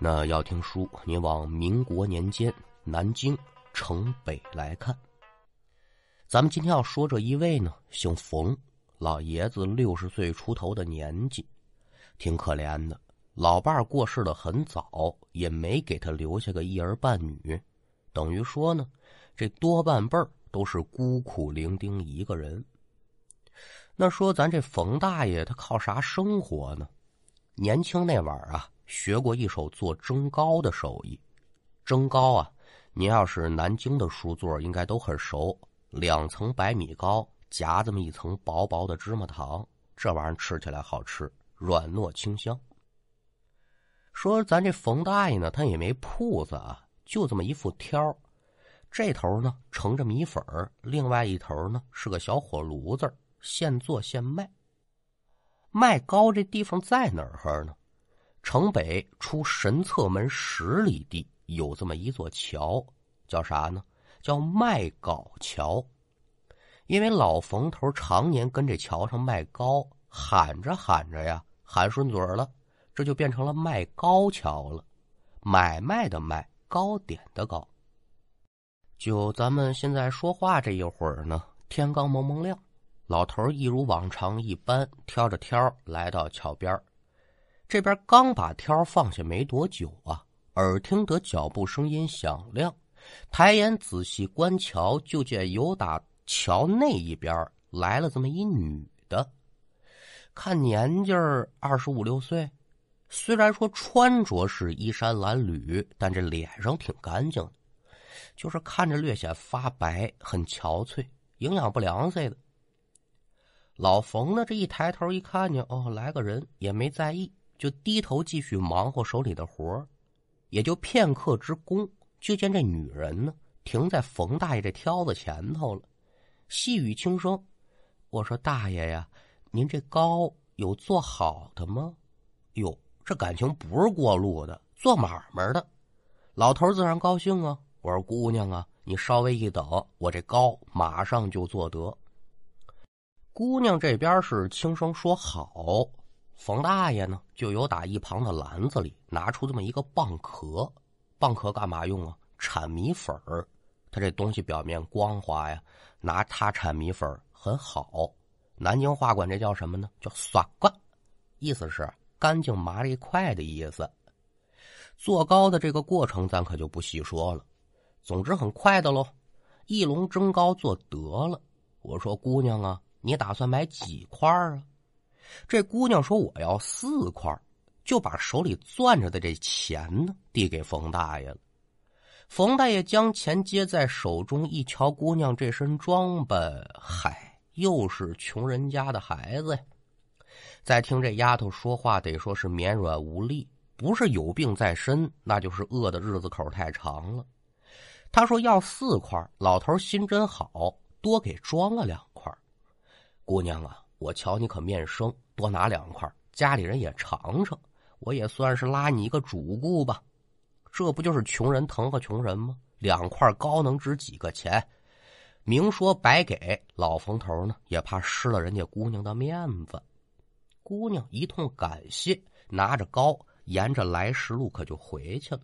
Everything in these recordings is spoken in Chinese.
那要听书，你往民国年间南京城北来看。咱们今天要说这一位呢，姓冯，老爷子六十岁出头的年纪，挺可怜的。老伴儿过世的很早，也没给他留下个一儿半女，等于说呢，这多半辈儿都是孤苦伶仃一个人。那说咱这冯大爷他靠啥生活呢？年轻那会儿啊。学过一手做蒸糕的手艺，蒸糕啊，您要是南京的书座，应该都很熟。两层白米糕夹这么一层薄薄的芝麻糖，这玩意儿吃起来好吃，软糯清香。说咱这冯大爷呢，他也没铺子啊，就这么一副挑这头呢盛着米粉另外一头呢是个小火炉子，现做现卖。卖糕这地方在哪儿呢？城北出神策门十里地，有这么一座桥，叫啥呢？叫卖糕桥。因为老冯头常年跟这桥上卖糕，喊着喊着呀，喊顺嘴了，这就变成了卖糕桥了。买卖的卖，糕点的糕。就咱们现在说话这一会儿呢，天刚蒙蒙亮，老头一如往常一般，挑着挑来到桥边这边刚把挑放下没多久啊，耳听得脚步声音响亮，抬眼仔细观瞧，就见有打桥那一边来了这么一女的，看年纪二十五六岁，虽然说穿着是衣衫褴褛，但这脸上挺干净的，就是看着略显发白，很憔悴，营养不良似的。老冯呢，这一抬头一看见，哦，来个人，也没在意。就低头继续忙活手里的活也就片刻之功，就见这女人呢停在冯大爷这挑子前头了，细语轻声：“我说大爷呀，您这糕有做好的吗？”哟，这感情不是过路的，做买卖的。老头自然高兴啊。我说姑娘啊，你稍微一等，我这糕马上就做得。姑娘这边是轻声说好。冯大爷呢，就由打一旁的篮子里拿出这么一个蚌壳，蚌壳干嘛用啊？铲米粉儿。它这东西表面光滑呀，拿它铲米粉很好。南京话管这叫什么呢？叫刷干，意思是干净麻利快的意思。做糕的这个过程咱可就不细说了，总之很快的喽。一笼蒸糕做得了。我说姑娘啊，你打算买几块啊？这姑娘说：“我要四块。”就把手里攥着的这钱呢递给冯大爷了。冯大爷将钱接在手中，一瞧姑娘这身装扮，嗨，又是穷人家的孩子呀。再听这丫头说话，得说是绵软无力，不是有病在身，那就是饿的日子口太长了。他说要四块，老头心真好，多给装了两块。姑娘啊。我瞧你可面生，多拿两块，家里人也尝尝，我也算是拉你一个主顾吧。这不就是穷人疼和穷人吗？两块糕能值几个钱？明说白给，老冯头呢也怕失了人家姑娘的面子。姑娘一通感谢，拿着糕，沿着来时路可就回去了。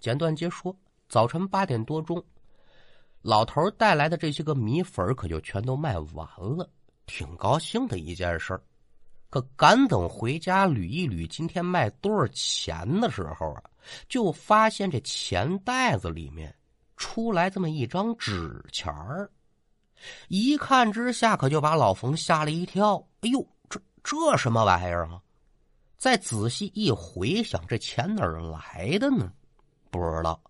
简短接说，早晨八点多钟，老头带来的这些个米粉可就全都卖完了。挺高兴的一件事儿，可赶等回家捋一捋今天卖多少钱的时候啊，就发现这钱袋子里面出来这么一张纸钱儿，一看之下可就把老冯吓了一跳。哎呦，这这什么玩意儿啊？再仔细一回想，这钱哪儿来的呢？不知道，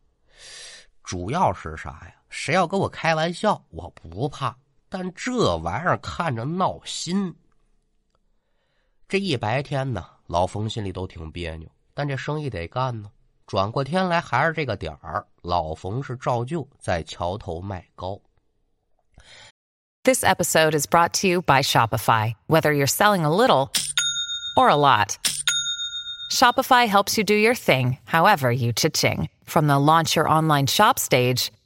主要是啥呀？谁要跟我开玩笑，我不怕。但这玩意儿看着闹心。这一白天呢，老冯心里都挺别扭，但这生意得干呢。转过天来还是这个点儿，老冯是照旧在桥头卖糕。This episode is brought to you by Shopify. Whether you're selling a little or a lot, Shopify helps you do your thing, however you cha-ching. From the launch your online shop stage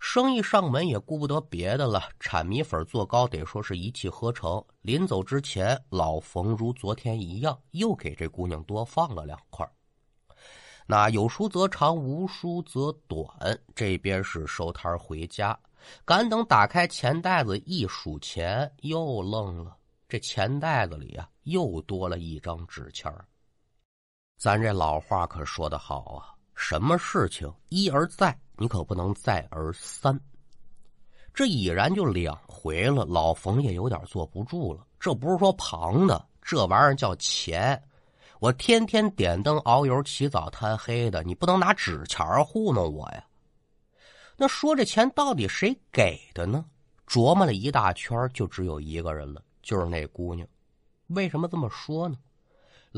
生意上门也顾不得别的了，铲米粉做糕得说是一气呵成。临走之前，老冯如昨天一样，又给这姑娘多放了两块。那有书则长，无书则短。这边是收摊回家，赶等打开钱袋子一数钱，又愣了。这钱袋子里啊，又多了一张纸钱咱这老话可说得好啊，什么事情一而再。你可不能再而三，这已然就两回了。老冯也有点坐不住了。这不是说旁的，这玩意儿叫钱。我天天点灯熬油、起早贪黑的，你不能拿纸钱糊弄我呀。那说这钱到底谁给的呢？琢磨了一大圈，就只有一个人了，就是那姑娘。为什么这么说呢？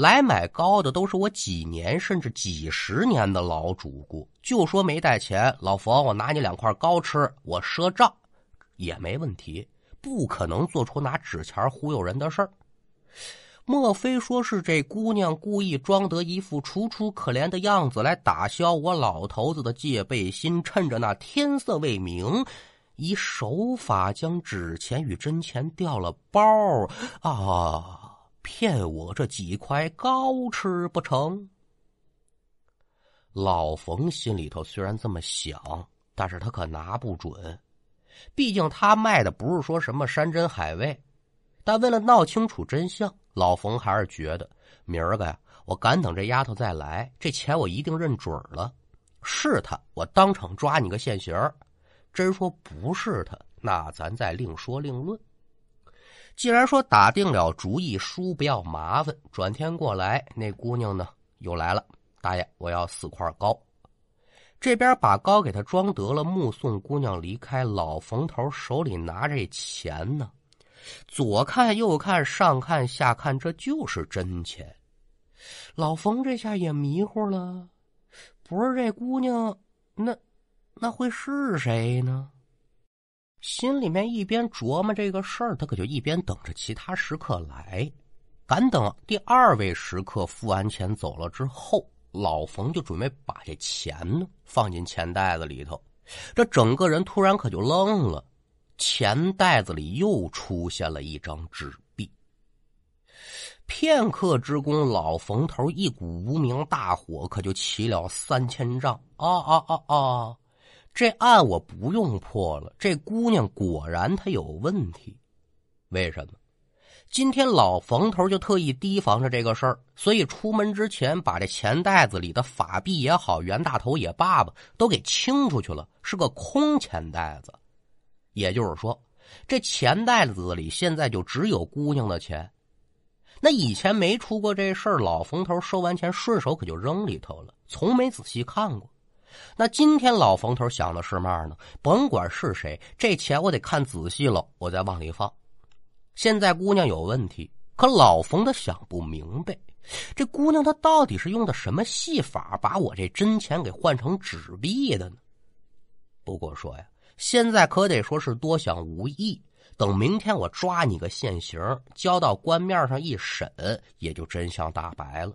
来买糕的都是我几年甚至几十年的老主顾，就说没带钱，老冯，我拿你两块糕吃，我赊账也没问题，不可能做出拿纸钱忽悠人的事儿。莫非说是这姑娘故意装得一副楚楚可怜的样子来打消我老头子的戒备心，趁着那天色未明，以手法将纸钱与真钱调了包啊？骗我这几块糕吃不成？老冯心里头虽然这么想，但是他可拿不准。毕竟他卖的不是说什么山珍海味。但为了闹清楚真相，老冯还是觉得明儿个呀，我赶等这丫头再来，这钱我一定认准了。是他，我当场抓你个现行；真说不是他，那咱再另说另论。既然说打定了主意，叔不要麻烦。转天过来，那姑娘呢又来了。大爷，我要四块糕。这边把糕给他装得了，目送姑娘离开。老冯头手里拿着钱呢，左看右看，上看下看，这就是真钱。老冯这下也迷糊了，不是这姑娘，那那会是谁呢？心里面一边琢磨这个事儿，他可就一边等着其他食客来。赶等第二位食客付完钱走了之后，老冯就准备把这钱呢放进钱袋子里头。这整个人突然可就愣了，钱袋子里又出现了一张纸币。片刻之功，老冯头一股无名大火可就起了三千丈。啊啊啊啊！这案我不用破了，这姑娘果然她有问题。为什么？今天老冯头就特意提防着这个事儿，所以出门之前把这钱袋子里的法币也好，袁大头也罢吧，都给清出去了，是个空钱袋子。也就是说，这钱袋子里现在就只有姑娘的钱。那以前没出过这事儿，老冯头收完钱顺手可就扔里头了，从没仔细看过。那今天老冯头想的是嘛呢？甭管是谁，这钱我得看仔细了，我再往里放。现在姑娘有问题，可老冯他想不明白，这姑娘她到底是用的什么戏法，把我这真钱给换成纸币的呢？不过说呀，现在可得说是多想无益。等明天我抓你个现行，交到官面上一审，也就真相大白了。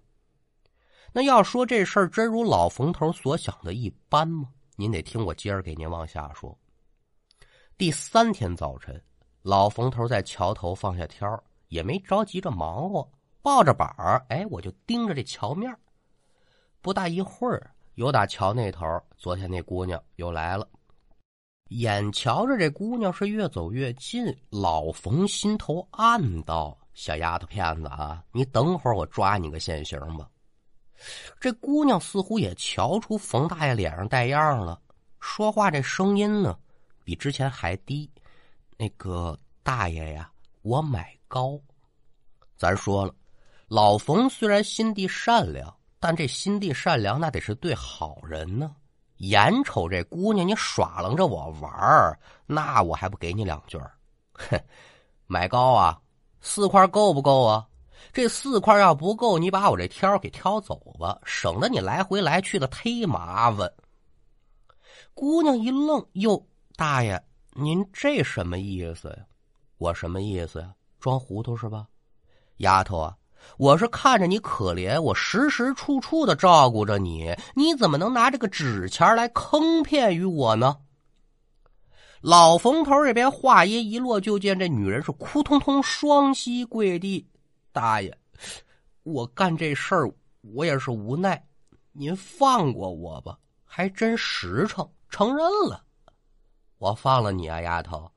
那要说这事儿真如老冯头所想的一般吗？您得听我接着给您往下说。第三天早晨，老冯头在桥头放下挑也没着急着忙活，抱着板儿，哎，我就盯着这桥面。不大一会儿，有打桥那头，昨天那姑娘又来了。眼瞧着这姑娘是越走越近，老冯心头暗道：“小丫头片子啊，你等会儿我抓你个现行吧。”这姑娘似乎也瞧出冯大爷脸上带样了，说话这声音呢，比之前还低。那个大爷呀，我买糕。咱说了，老冯虽然心地善良，但这心地善良那得是对好人呢。眼瞅这姑娘你耍楞着我玩儿，那我还不给你两句儿？哼，买糕啊，四块够不够啊？这四块要不够，你把我这挑给挑走吧，省得你来回来去的忒麻烦。姑娘一愣：“哟，大爷，您这什么意思呀？我什么意思呀？装糊涂是吧？丫头啊，我是看着你可怜，我时时处处的照顾着你，你怎么能拿这个纸钱来坑骗于我呢？”老冯头这边话音一落，就见这女人是扑通通双膝跪地。大爷，我干这事儿我也是无奈，您放过我吧。还真实诚，承认了。我放了你啊，丫头。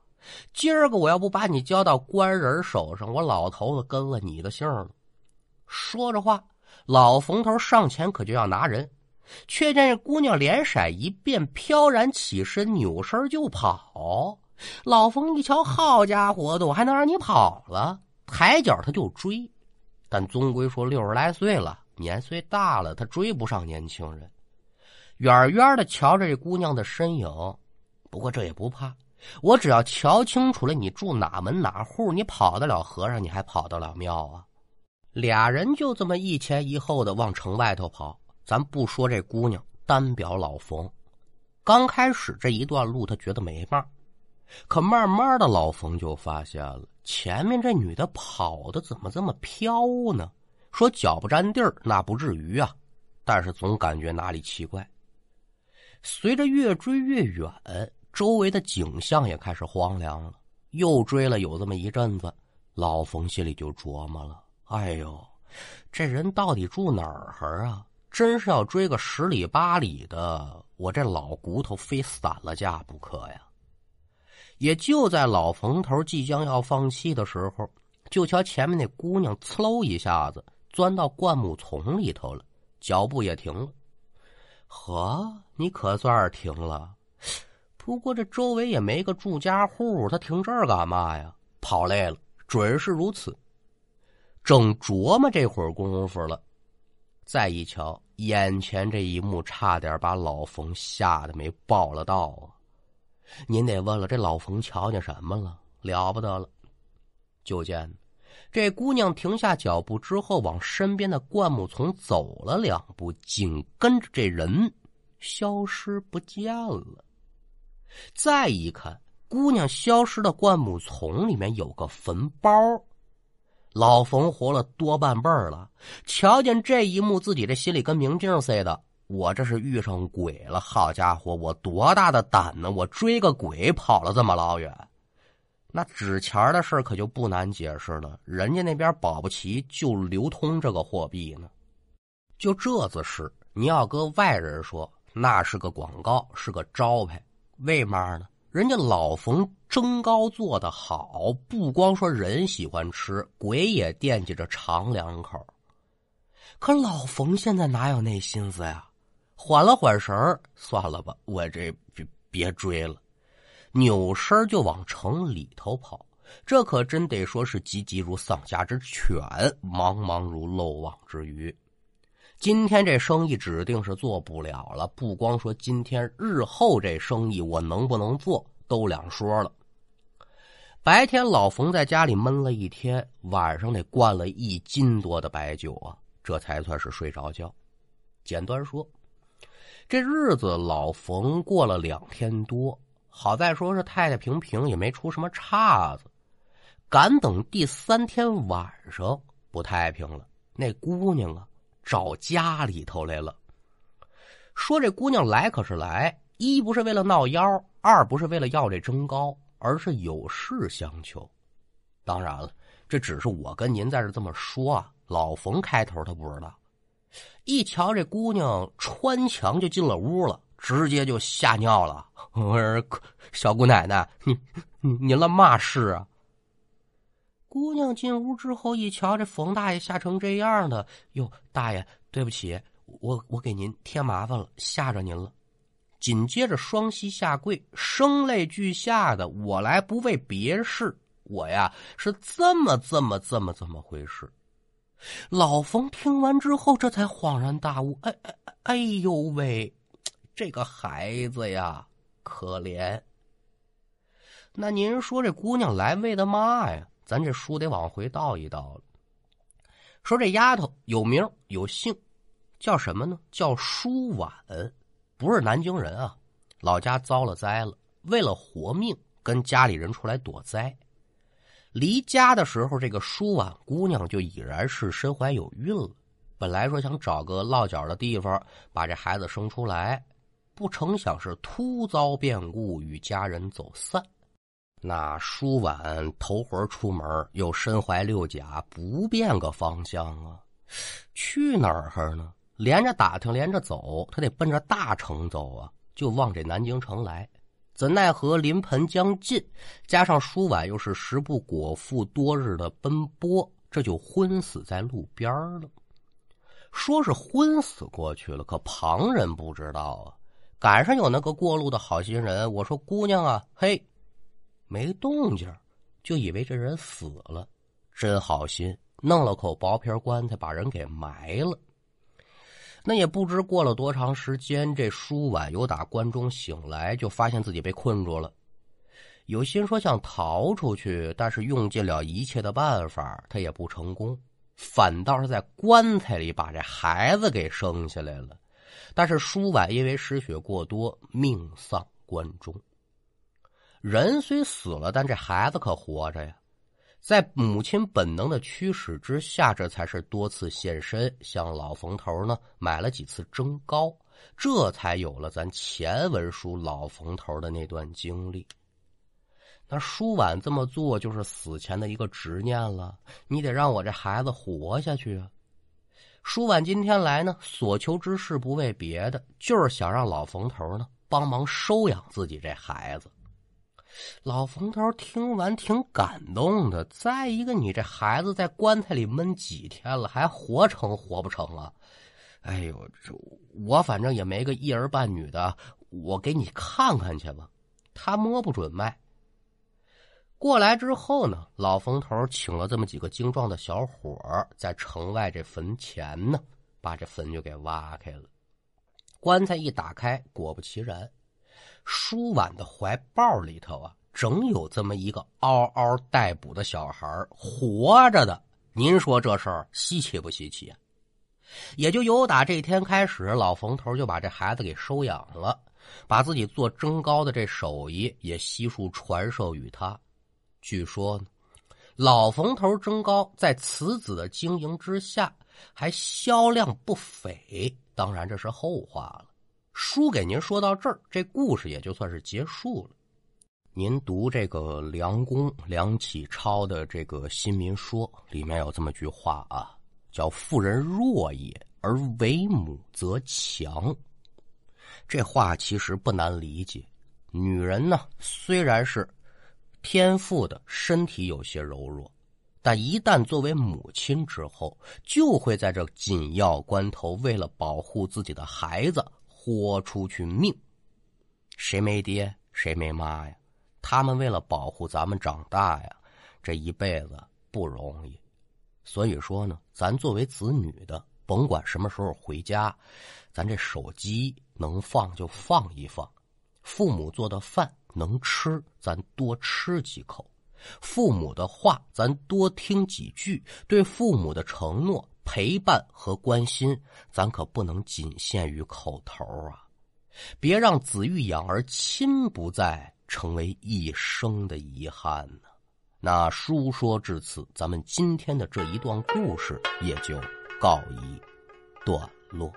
今儿个我要不把你交到官人手上，我老头子跟了你的姓了。说着话，老冯头上前可就要拿人，却见这姑娘脸色一变，飘然起身，扭身就跑。老冯一瞧，好家伙的，我还能让你跑了？抬脚他就追，但终归说六十来岁了，年岁大了，他追不上年轻人。远远的瞧着这姑娘的身影，不过这也不怕，我只要瞧清楚了你住哪门哪户，你跑得了和尚，你还跑得了庙啊？俩人就这么一前一后的往城外头跑。咱不说这姑娘，单表老冯，刚开始这一段路他觉得没嘛，可慢慢的老冯就发现了。前面这女的跑的怎么这么飘呢？说脚不沾地儿，那不至于啊，但是总感觉哪里奇怪。随着越追越远，周围的景象也开始荒凉了。又追了有这么一阵子，老冯心里就琢磨了：哎呦，这人到底住哪儿啊？真是要追个十里八里的，我这老骨头非散了架不可呀！也就在老冯头即将要放弃的时候，就瞧前面那姑娘“呲喽”一下子钻到灌木丛里头了，脚步也停了。呵，你可算是停了。不过这周围也没个住家户，他停这儿干嘛呀？跑累了，准是如此。正琢磨这会儿功夫了，再一瞧，眼前这一幕，差点把老冯吓得没报了道啊！您得问了，这老冯瞧见什么了？了不得了！就见这姑娘停下脚步之后，往身边的灌木丛走了两步，紧跟着这人消失不见了。再一看，姑娘消失的灌木丛里面有个坟包。老冯活了多半辈儿了，瞧见这一幕，自己这心里跟明镜似的。我这是遇上鬼了！好家伙，我多大的胆呢！我追个鬼跑了这么老远，那纸钱的事可就不难解释了。人家那边保不齐就流通这个货币呢。就这子事，你要搁外人说，那是个广告，是个招牌。为嘛呢？人家老冯蒸糕做的好，不光说人喜欢吃，鬼也惦记着尝两口。可老冯现在哪有那心思呀？缓了缓神儿，算了吧，我这别别追了，扭身就往城里头跑。这可真得说是急急如丧家之犬，忙忙如漏网之鱼。今天这生意指定是做不了了，不光说今天，日后这生意我能不能做都两说了。白天老冯在家里闷了一天，晚上得灌了一斤多的白酒啊，这才算是睡着觉。简单说。这日子老冯过了两天多，好在说是太太平平，也没出什么岔子。赶等第三天晚上不太平了，那姑娘啊找家里头来了。说这姑娘来可是来，一不是为了闹妖，二不是为了要这蒸糕，而是有事相求。当然了，这只是我跟您在这这么说啊。老冯开头他不知道。一瞧这姑娘穿墙就进了屋了，直接就吓尿了。我说：“小姑奶奶，你你您了嘛事啊？”姑娘进屋之后一瞧，这冯大爷吓成这样的，哟，大爷对不起，我我给您添麻烦了，吓着您了。紧接着双膝下跪，声泪俱下的：“我来不为别事，我呀是这么这么这么这么回事。”老冯听完之后，这才恍然大悟：“哎哎哎呦喂，这个孩子呀，可怜。那您说这姑娘来为的嘛呀？咱这书得往回倒一倒了。说这丫头有名有姓，叫什么呢？叫舒婉，不是南京人啊，老家遭了灾了，为了活命，跟家里人出来躲灾。离家的时候，这个舒婉姑娘就已然是身怀有孕了。本来说想找个落脚的地方把这孩子生出来，不成想是突遭变故，与家人走散。那舒婉头回出门，又身怀六甲，不变个方向啊，去哪儿呢？连着打听，连着走，他得奔着大城走啊，就往这南京城来。怎奈何临盆将近，加上舒婉又是食不果腹，多日的奔波，这就昏死在路边了。说是昏死过去了，可旁人不知道啊。赶上有那个过路的好心人，我说姑娘啊，嘿。没动静，就以为这人死了，真好心，弄了口薄皮棺材把人给埋了。那也不知过了多长时间，这舒婉由打棺中醒来，就发现自己被困住了。有心说想逃出去，但是用尽了一切的办法，他也不成功，反倒是在棺材里把这孩子给生下来了。但是舒婉因为失血过多，命丧棺中。人虽死了，但这孩子可活着呀！在母亲本能的驱使之下，这才是多次现身，向老冯头呢买了几次蒸糕，这才有了咱前文书老冯头的那段经历。那舒婉这么做，就是死前的一个执念了。你得让我这孩子活下去啊！舒婉今天来呢，所求之事不为别的，就是想让老冯头呢帮忙收养自己这孩子。老冯头听完挺感动的。再一个，你这孩子在棺材里闷几天了，还活成活不成啊？哎呦，这我反正也没个一儿半女的，我给你看看去吧。他摸不准脉。过来之后呢，老冯头请了这么几个精壮的小伙在城外这坟前呢，把这坟就给挖开了。棺材一打开，果不其然。舒婉的怀抱里头啊，整有这么一个嗷嗷待哺的小孩活着的。您说这事儿稀奇不稀奇啊？也就由打这天开始，老冯头就把这孩子给收养了，把自己做蒸糕的这手艺也悉数传授于他。据说呢，老冯头蒸糕在此子的经营之下，还销量不菲。当然，这是后话了。书给您说到这儿，这故事也就算是结束了。您读这个梁公梁启超的这个《新民说》里面有这么句话啊，叫“妇人弱也，而为母则强”。这话其实不难理解。女人呢，虽然是天赋的身体有些柔弱，但一旦作为母亲之后，就会在这紧要关头，为了保护自己的孩子。豁出去命，谁没爹谁没妈呀？他们为了保护咱们长大呀，这一辈子不容易。所以说呢，咱作为子女的，甭管什么时候回家，咱这手机能放就放一放；父母做的饭能吃，咱多吃几口；父母的话咱多听几句。对父母的承诺。陪伴和关心，咱可不能仅限于口头啊！别让子欲养而亲不在，成为一生的遗憾呢。那书说至此，咱们今天的这一段故事也就告一段落。